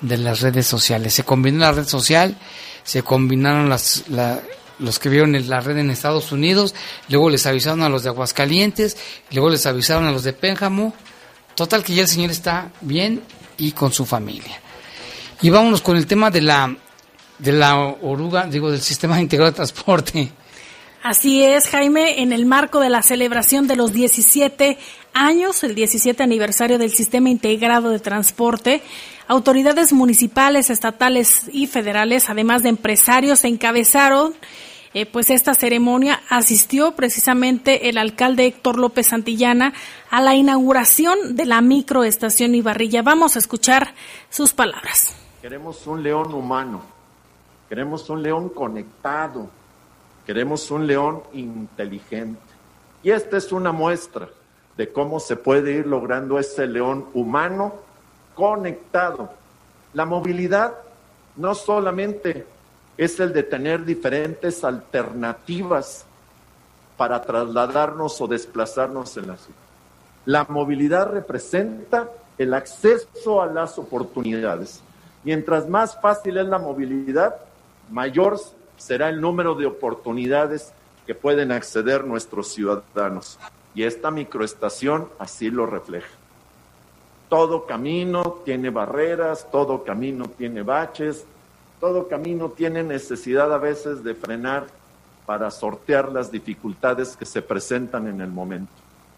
de las redes sociales. Se combinó la red social, se combinaron los que vieron la red en Estados Unidos, luego les avisaron a los de Aguascalientes, luego les avisaron a los de Pénjamo. Total que ya el señor está bien y con su familia. Y vámonos con el tema de la de la oruga, digo, del sistema integrado de transporte. Así es, Jaime, en el marco de la celebración de los 17 años, el 17 aniversario del Sistema Integrado de Transporte, autoridades municipales, estatales y federales, además de empresarios, encabezaron eh, pues esta ceremonia asistió precisamente el alcalde Héctor López Santillana a la inauguración de la microestación Ibarrilla. Vamos a escuchar sus palabras. Queremos un león humano, queremos un león conectado, queremos un león inteligente. Y esta es una muestra de cómo se puede ir logrando ese león humano conectado. La movilidad no solamente es el de tener diferentes alternativas para trasladarnos o desplazarnos en la ciudad. La movilidad representa el acceso a las oportunidades. Mientras más fácil es la movilidad, mayor será el número de oportunidades que pueden acceder nuestros ciudadanos. Y esta microestación así lo refleja. Todo camino tiene barreras, todo camino tiene baches, todo camino tiene necesidad a veces de frenar para sortear las dificultades que se presentan en el momento.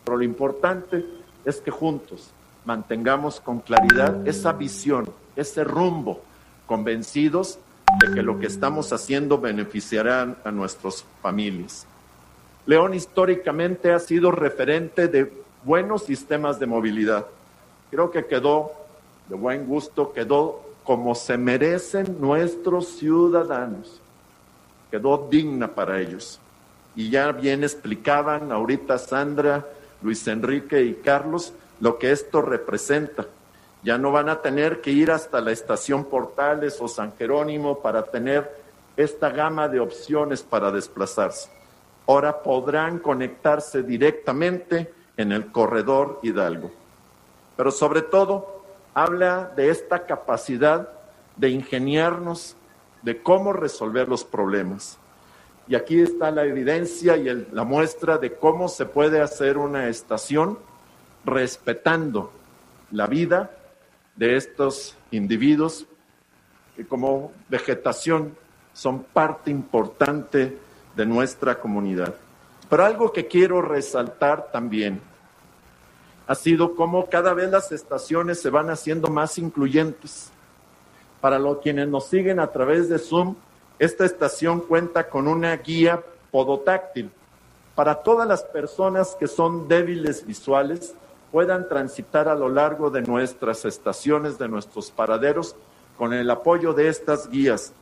Pero lo importante es que juntos mantengamos con claridad esa visión, ese rumbo, convencidos de que lo que estamos haciendo beneficiará a nuestras familias. León históricamente ha sido referente de buenos sistemas de movilidad. Creo que quedó de buen gusto, quedó como se merecen nuestros ciudadanos. Quedó digna para ellos. Y ya bien explicaban ahorita Sandra, Luis Enrique y Carlos lo que esto representa. Ya no van a tener que ir hasta la estación Portales o San Jerónimo para tener esta gama de opciones para desplazarse. Ahora podrán conectarse directamente en el corredor Hidalgo. Pero sobre todo, habla de esta capacidad de ingeniarnos, de cómo resolver los problemas. Y aquí está la evidencia y la muestra de cómo se puede hacer una estación respetando la vida de estos individuos que como vegetación son parte importante de nuestra comunidad. Pero algo que quiero resaltar también ha sido como cada vez las estaciones se van haciendo más incluyentes. Para los quienes nos siguen a través de Zoom, esta estación cuenta con una guía podotáctil para todas las personas que son débiles visuales puedan transitar a lo largo de nuestras estaciones, de nuestros paraderos, con el apoyo de estas guías,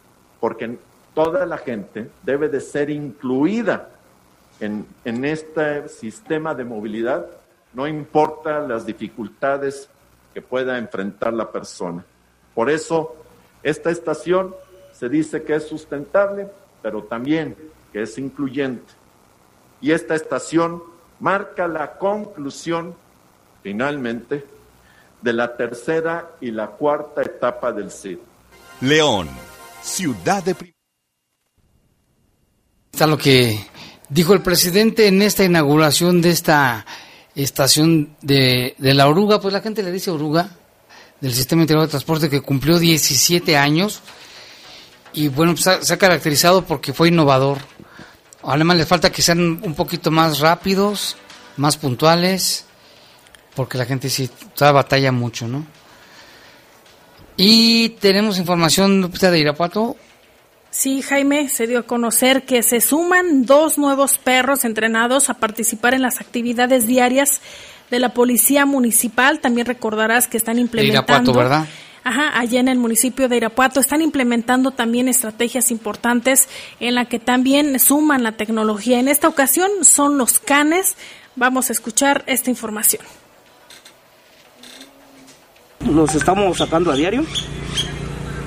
porque toda la gente debe de ser incluida en, en este sistema de movilidad no importa las dificultades que pueda enfrentar la persona. Por eso, esta estación se dice que es sustentable, pero también que es incluyente. Y esta estación marca la conclusión, finalmente, de la tercera y la cuarta etapa del CID. León, ciudad de... Está lo que dijo el presidente en esta inauguración de esta estación de, de la oruga, pues la gente le dice oruga, del Sistema Integrado de Transporte que cumplió 17 años y bueno, pues se ha caracterizado porque fue innovador. Además le falta que sean un poquito más rápidos, más puntuales, porque la gente sí toda batalla mucho, ¿no? Y tenemos información de Irapuato. Sí, Jaime, se dio a conocer que se suman dos nuevos perros entrenados a participar en las actividades diarias de la Policía Municipal. También recordarás que están implementando... Irapuato, ¿verdad? Ajá, allá en el municipio de Irapuato están implementando también estrategias importantes en la que también suman la tecnología. En esta ocasión son los canes. Vamos a escuchar esta información. Los estamos sacando a diario.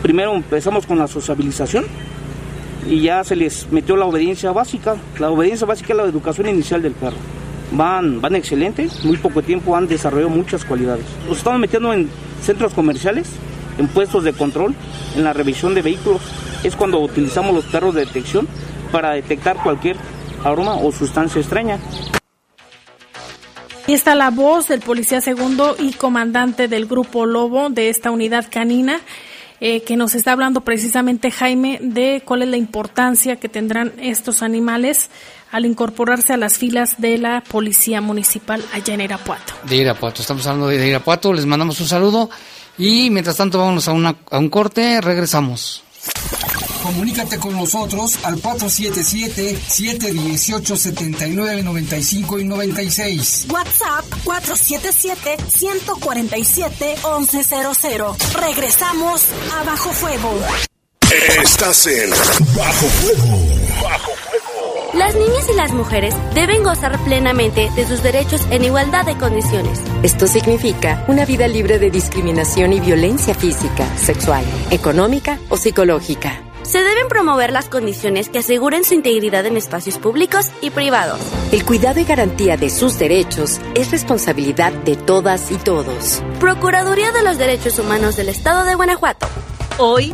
Primero empezamos con la sociabilización y ya se les metió la obediencia básica. La obediencia básica es la educación inicial del perro. Van, van excelentes, muy poco tiempo han desarrollado muchas cualidades. Los estamos metiendo en centros comerciales, en puestos de control, en la revisión de vehículos. Es cuando utilizamos los perros de detección para detectar cualquier aroma o sustancia extraña. Y está la voz del policía segundo y comandante del grupo Lobo de esta unidad canina eh, que nos está hablando precisamente Jaime de cuál es la importancia que tendrán estos animales al incorporarse a las filas de la Policía Municipal allá en Irapuato. De Irapuato, estamos hablando de Irapuato, les mandamos un saludo y mientras tanto vámonos a, una, a un corte, regresamos. Comunícate con nosotros al 477-718-7995 y 96. WhatsApp 477-147-1100. Regresamos a Bajo Fuego. Estás en Bajo Fuego. Bajo Fuego. Las niñas y las mujeres deben gozar plenamente de sus derechos en igualdad de condiciones. Esto significa una vida libre de discriminación y violencia física, sexual, económica o psicológica. Se deben promover las condiciones que aseguren su integridad en espacios públicos y privados. El cuidado y garantía de sus derechos es responsabilidad de todas y todos. Procuraduría de los Derechos Humanos del Estado de Guanajuato. Hoy,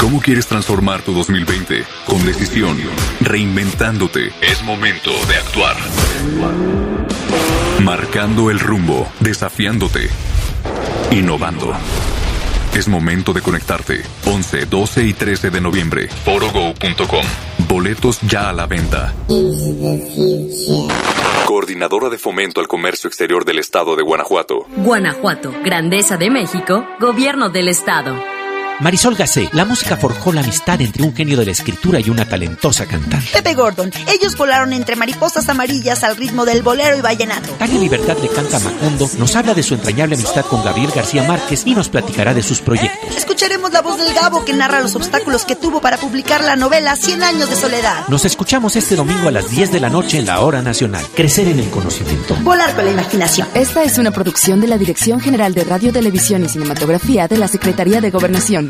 ¿Cómo quieres transformar tu 2020? Con decisión, reinventándote. Es momento de actuar. Marcando el rumbo, desafiándote, innovando. Es momento de conectarte. 11, 12 y 13 de noviembre. Forogo.com. Boletos ya a la venta. Coordinadora de Fomento al Comercio Exterior del Estado de Guanajuato. Guanajuato, Grandeza de México, Gobierno del Estado. Marisol Gacé, la música forjó la amistad entre un genio de la escritura y una talentosa cantante. Pepe Gordon, ellos volaron entre mariposas amarillas al ritmo del bolero y vallenato. Tania Libertad le canta Macondo, nos habla de su entrañable amistad con Gabriel García Márquez y nos platicará de sus proyectos. Escucharemos la voz del Gabo que narra los obstáculos que tuvo para publicar la novela Cien años de soledad. Nos escuchamos este domingo a las 10 de la noche en la Hora Nacional. Crecer en el conocimiento. Volar con la imaginación. Esta es una producción de la Dirección General de Radio, Televisión y Cinematografía de la Secretaría de Gobernación.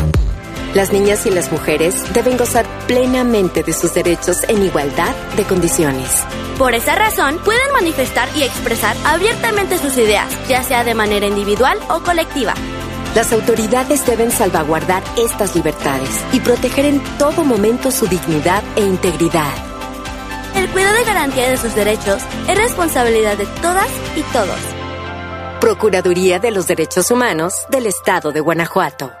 Las niñas y las mujeres deben gozar plenamente de sus derechos en igualdad de condiciones. Por esa razón, pueden manifestar y expresar abiertamente sus ideas, ya sea de manera individual o colectiva. Las autoridades deben salvaguardar estas libertades y proteger en todo momento su dignidad e integridad. El cuidado y garantía de sus derechos es responsabilidad de todas y todos. Procuraduría de los Derechos Humanos del Estado de Guanajuato.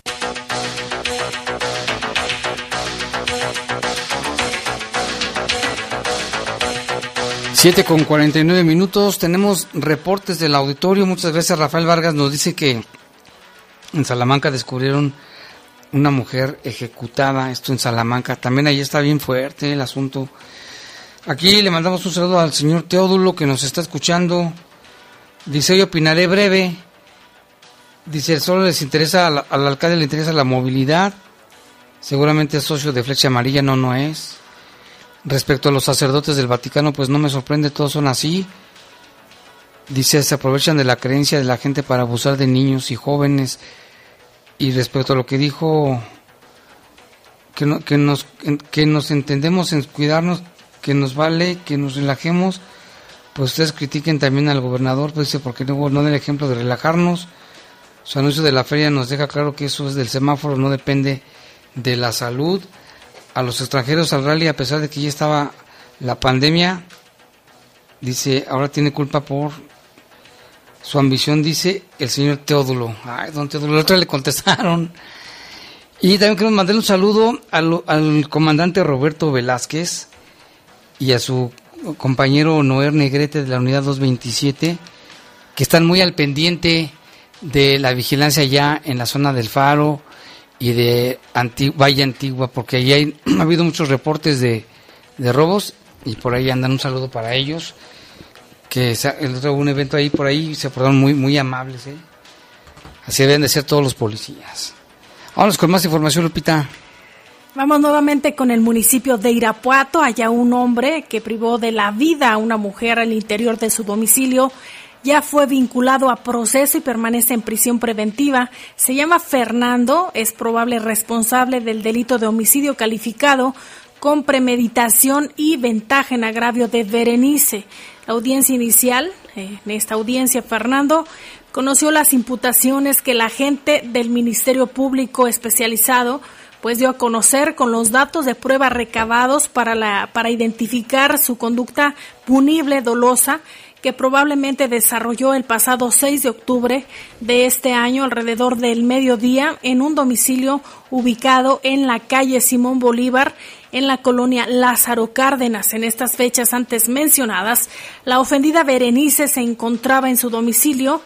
Siete con 49 minutos. Tenemos reportes del auditorio. Muchas veces Rafael Vargas nos dice que en Salamanca descubrieron una mujer ejecutada. Esto en Salamanca. También ahí está bien fuerte el asunto. Aquí le mandamos un saludo al señor Teodulo que nos está escuchando. Dice, hoy opinaré breve. Dice, solo les interesa, al, al alcalde le interesa la movilidad. Seguramente es socio de Flecha Amarilla, no, no es. Respecto a los sacerdotes del Vaticano, pues no me sorprende, todos son así. Dice, se aprovechan de la creencia de la gente para abusar de niños y jóvenes. Y respecto a lo que dijo, que, no, que, nos, que nos entendemos en cuidarnos, que nos vale, que nos relajemos, pues ustedes critiquen también al gobernador, pues dice, porque no, no el ejemplo de relajarnos. Su anuncio de la feria nos deja claro que eso es del semáforo, no depende de la salud a los extranjeros al rally a pesar de que ya estaba la pandemia. Dice, ahora tiene culpa por su ambición, dice el señor Teodulo. Ay, don Teodulo, la otra le contestaron. Y también queremos mandarle un saludo al, al, comandante Roberto Velázquez y a su compañero Noer Negrete de la unidad 227, que están muy al pendiente de la vigilancia ya en la zona del faro, y de Anti- Valle Antigua, porque ahí hay- ha habido muchos reportes de, de robos y por ahí andan un saludo para ellos, que el otro un evento ahí por ahí se portaron muy, muy amables, ¿eh? Así deben de ser todos los policías. Vámonos con más información, Lupita. Vamos nuevamente con el municipio de Irapuato. Allá un hombre que privó de la vida a una mujer al interior de su domicilio ya fue vinculado a proceso y permanece en prisión preventiva. Se llama Fernando, es probable responsable del delito de homicidio calificado con premeditación y ventaja en agravio de Berenice. La audiencia inicial, eh, en esta audiencia, Fernando conoció las imputaciones que el agente del Ministerio Público especializado pues dio a conocer con los datos de prueba recabados para la para identificar su conducta punible dolosa que probablemente desarrolló el pasado 6 de octubre de este año alrededor del mediodía en un domicilio ubicado en la calle Simón Bolívar en la colonia Lázaro Cárdenas. En estas fechas antes mencionadas, la ofendida Berenice se encontraba en su domicilio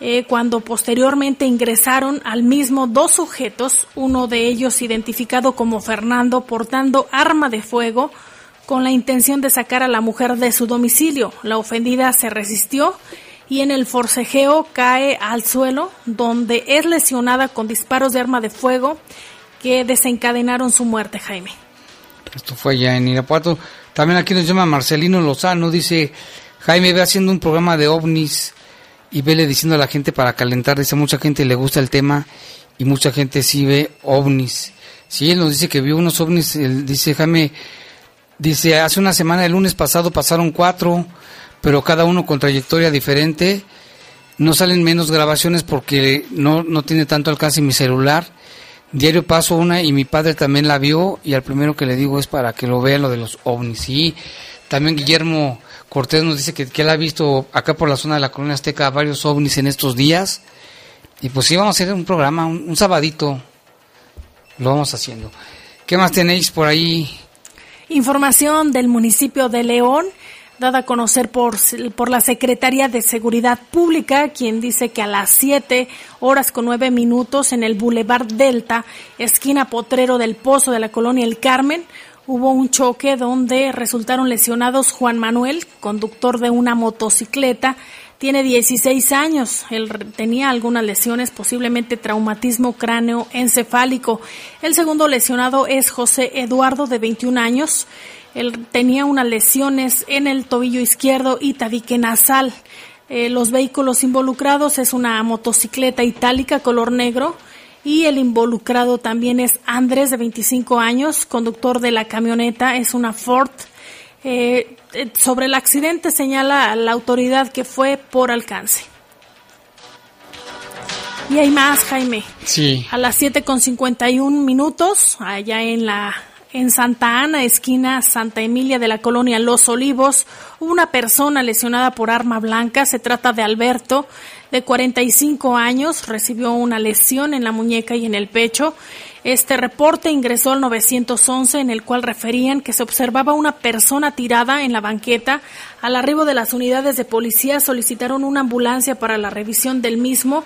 eh, cuando posteriormente ingresaron al mismo dos sujetos, uno de ellos identificado como Fernando portando arma de fuego con la intención de sacar a la mujer de su domicilio. La ofendida se resistió y en el forcejeo cae al suelo, donde es lesionada con disparos de arma de fuego que desencadenaron su muerte, Jaime. Esto fue allá en Irapuato. También aquí nos llama Marcelino Lozano, dice, Jaime ve haciendo un programa de ovnis y vele diciendo a la gente para calentar, dice, mucha gente le gusta el tema y mucha gente sí ve ovnis. Si él nos dice que vio unos ovnis, él dice, Jaime, dice, hace una semana, el lunes pasado pasaron cuatro, pero cada uno con trayectoria diferente. No salen menos grabaciones porque no, no tiene tanto alcance mi celular. Diario paso una y mi padre también la vio y al primero que le digo es para que lo vea lo de los ovnis. Sí, también Guillermo Cortés nos dice que, que él ha visto acá por la zona de la colonia azteca varios ovnis en estos días. Y pues sí, vamos a hacer un programa, un, un sabadito. Lo vamos haciendo. ¿Qué más tenéis por ahí? Información del municipio de León, dada a conocer por, por la Secretaría de Seguridad Pública, quien dice que a las 7 horas con 9 minutos en el Boulevard Delta, esquina Potrero del Pozo de la colonia El Carmen, hubo un choque donde resultaron lesionados Juan Manuel, conductor de una motocicleta, tiene 16 años. Él tenía algunas lesiones, posiblemente traumatismo cráneo encefálico. El segundo lesionado es José Eduardo, de 21 años. Él tenía unas lesiones en el tobillo izquierdo y tabique nasal. Eh, los vehículos involucrados es una motocicleta itálica color negro y el involucrado también es Andrés, de 25 años, conductor de la camioneta, es una Ford. Eh, sobre el accidente señala a la autoridad que fue por alcance. Y hay más, Jaime. Sí. A las 7 con 51 minutos, allá en la en Santa Ana, esquina Santa Emilia de la colonia Los Olivos, hubo una persona lesionada por arma blanca. Se trata de Alberto, de 45 años, recibió una lesión en la muñeca y en el pecho. Este reporte ingresó al 911 en el cual referían que se observaba una persona tirada en la banqueta. Al arribo de las unidades de policía solicitaron una ambulancia para la revisión del mismo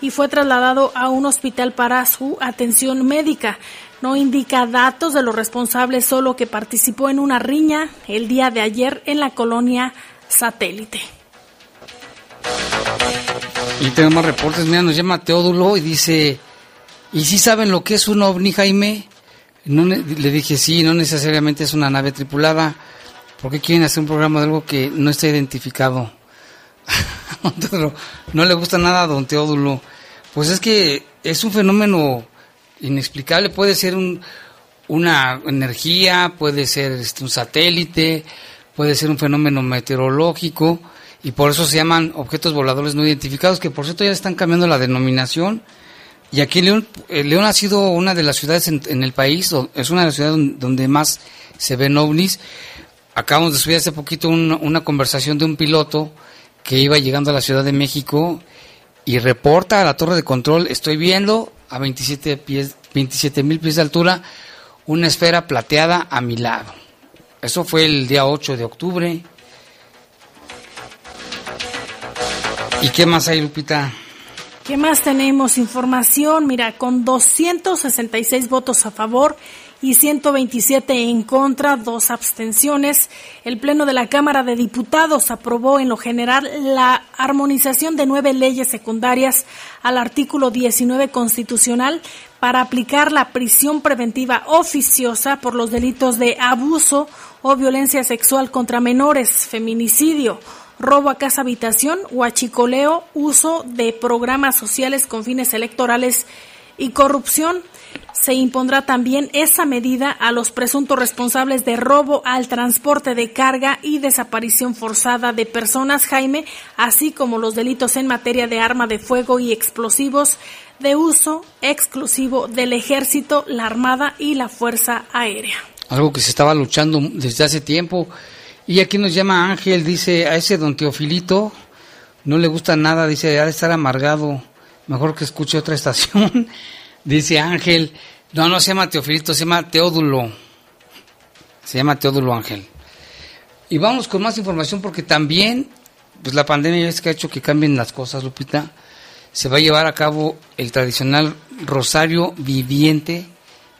y fue trasladado a un hospital para su atención médica. No indica datos de los responsables, solo que participó en una riña el día de ayer en la colonia satélite. Y tenemos reportes, mira, nos llama Teodulo y dice, ¿y si saben lo que es un ovni, Jaime? Le dije, sí, no necesariamente es una nave tripulada. ¿Por qué quieren hacer un programa de algo que no está identificado? No le gusta nada a don Teodulo. Pues es que es un fenómeno inexplicable, puede ser un, una energía, puede ser este, un satélite, puede ser un fenómeno meteorológico y por eso se llaman objetos voladores no identificados, que por cierto ya están cambiando la denominación. Y aquí León, eh, León ha sido una de las ciudades en, el país, es una de las ciudades donde, donde más se ven ovnis. Acabamos de subir hace poquito un- una conversación de un piloto que iba llegando a la Ciudad de México y reporta a la torre de control, estoy viendo a 27 pies, 27 mil pies de altura, una esfera plateada a mi lado. Eso fue el día 8 de octubre. ¿Y qué más hay, Lupita? ¿Qué más tenemos? Información, mira, con 266 votos a favor y 127 en contra, dos abstenciones. El Pleno de la Cámara de Diputados aprobó en lo general la armonización de nueve leyes secundarias al artículo 19 constitucional para aplicar la prisión preventiva oficiosa por los delitos de abuso o violencia sexual contra menores, feminicidio, robo a casa habitación, huachicoleo, uso de programas sociales con fines electorales y corrupción se impondrá también esa medida a los presuntos responsables de robo al transporte de carga y desaparición forzada de personas, Jaime, así como los delitos en materia de arma de fuego y explosivos de uso exclusivo del ejército, la armada y la fuerza aérea. Algo que se estaba luchando desde hace tiempo. Y aquí nos llama Ángel, dice, a ese don Teofilito no le gusta nada, dice, ha de estar amargado, mejor que escuche otra estación. Dice Ángel, no, no se llama Teofilito, se llama Teodulo. Se llama Teodulo Ángel. Y vamos con más información porque también, pues la pandemia es que ha hecho que cambien las cosas, Lupita. Se va a llevar a cabo el tradicional Rosario Viviente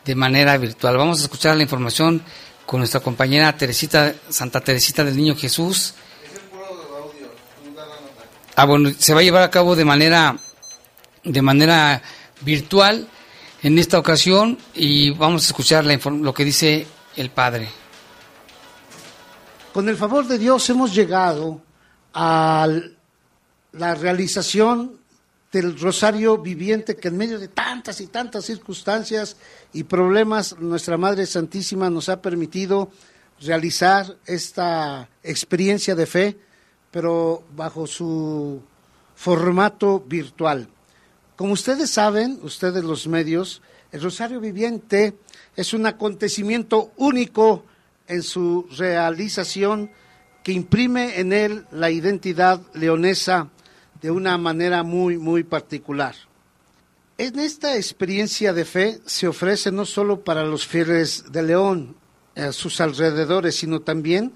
de manera virtual. Vamos a escuchar la información con nuestra compañera Teresita, Santa Teresita del Niño Jesús. Ah, bueno, se va a llevar a cabo de manera, de manera virtual en esta ocasión y vamos a escuchar lo que dice el Padre. Con el favor de Dios hemos llegado a la realización del rosario viviente que en medio de tantas y tantas circunstancias y problemas nuestra Madre Santísima nos ha permitido realizar esta experiencia de fe, pero bajo su formato virtual. Como ustedes saben, ustedes los medios, el Rosario Viviente es un acontecimiento único en su realización que imprime en él la identidad leonesa de una manera muy, muy particular. En esta experiencia de fe se ofrece no solo para los fieles de León, a sus alrededores, sino también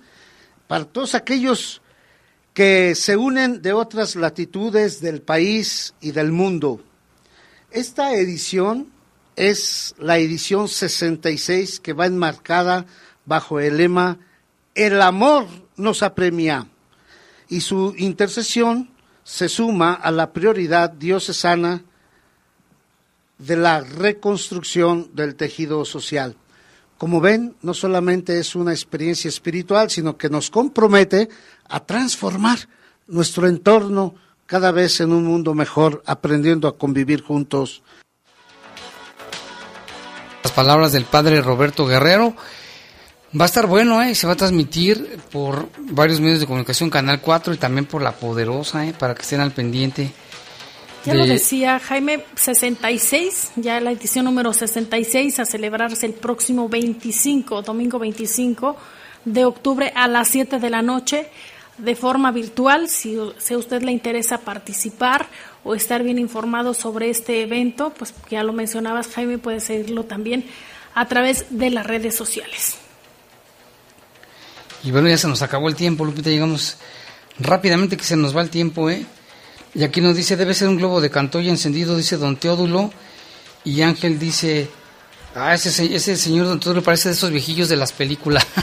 para todos aquellos que se unen de otras latitudes del país y del mundo. Esta edición es la edición 66 que va enmarcada bajo el lema El amor nos apremia y su intercesión se suma a la prioridad diocesana de la reconstrucción del tejido social. Como ven, no solamente es una experiencia espiritual, sino que nos compromete a transformar nuestro entorno cada vez en un mundo mejor, aprendiendo a convivir juntos. Las palabras del padre Roberto Guerrero. Va a estar bueno, ¿eh? se va a transmitir por varios medios de comunicación, Canal 4 y también por La Poderosa, ¿eh? para que estén al pendiente. Ya lo decía Jaime, 66, ya la edición número 66 a celebrarse el próximo 25, domingo 25 de octubre a las 7 de la noche de forma virtual, si, a usted le interesa participar o estar bien informado sobre este evento, pues ya lo mencionabas Jaime, puede seguirlo también a través de las redes sociales. Y bueno, ya se nos acabó el tiempo, Lupita, llegamos rápidamente que se nos va el tiempo, ¿eh? Y aquí nos dice, debe ser un globo de Cantoya encendido, dice Don Teodulo, y Ángel dice, ah, ese, ese señor Don Teodulo parece de esos viejillos de las películas.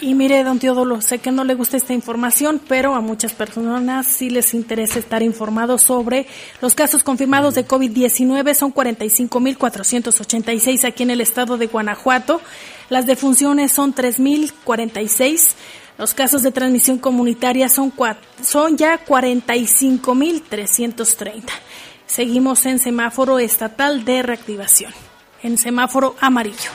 Y mire, don Teodolo, sé que no le gusta esta información, pero a muchas personas sí les interesa estar informados sobre los casos confirmados de COVID-19. Son 45.486 aquí en el estado de Guanajuato. Las defunciones son 3.046. Los casos de transmisión comunitaria son, son ya 45.330. Seguimos en semáforo estatal de reactivación, en semáforo amarillo.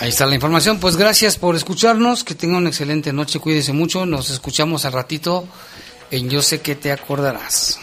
Ahí está la información. Pues gracias por escucharnos. Que tenga una excelente noche. Cuídese mucho. Nos escuchamos al ratito en Yo sé que te acordarás.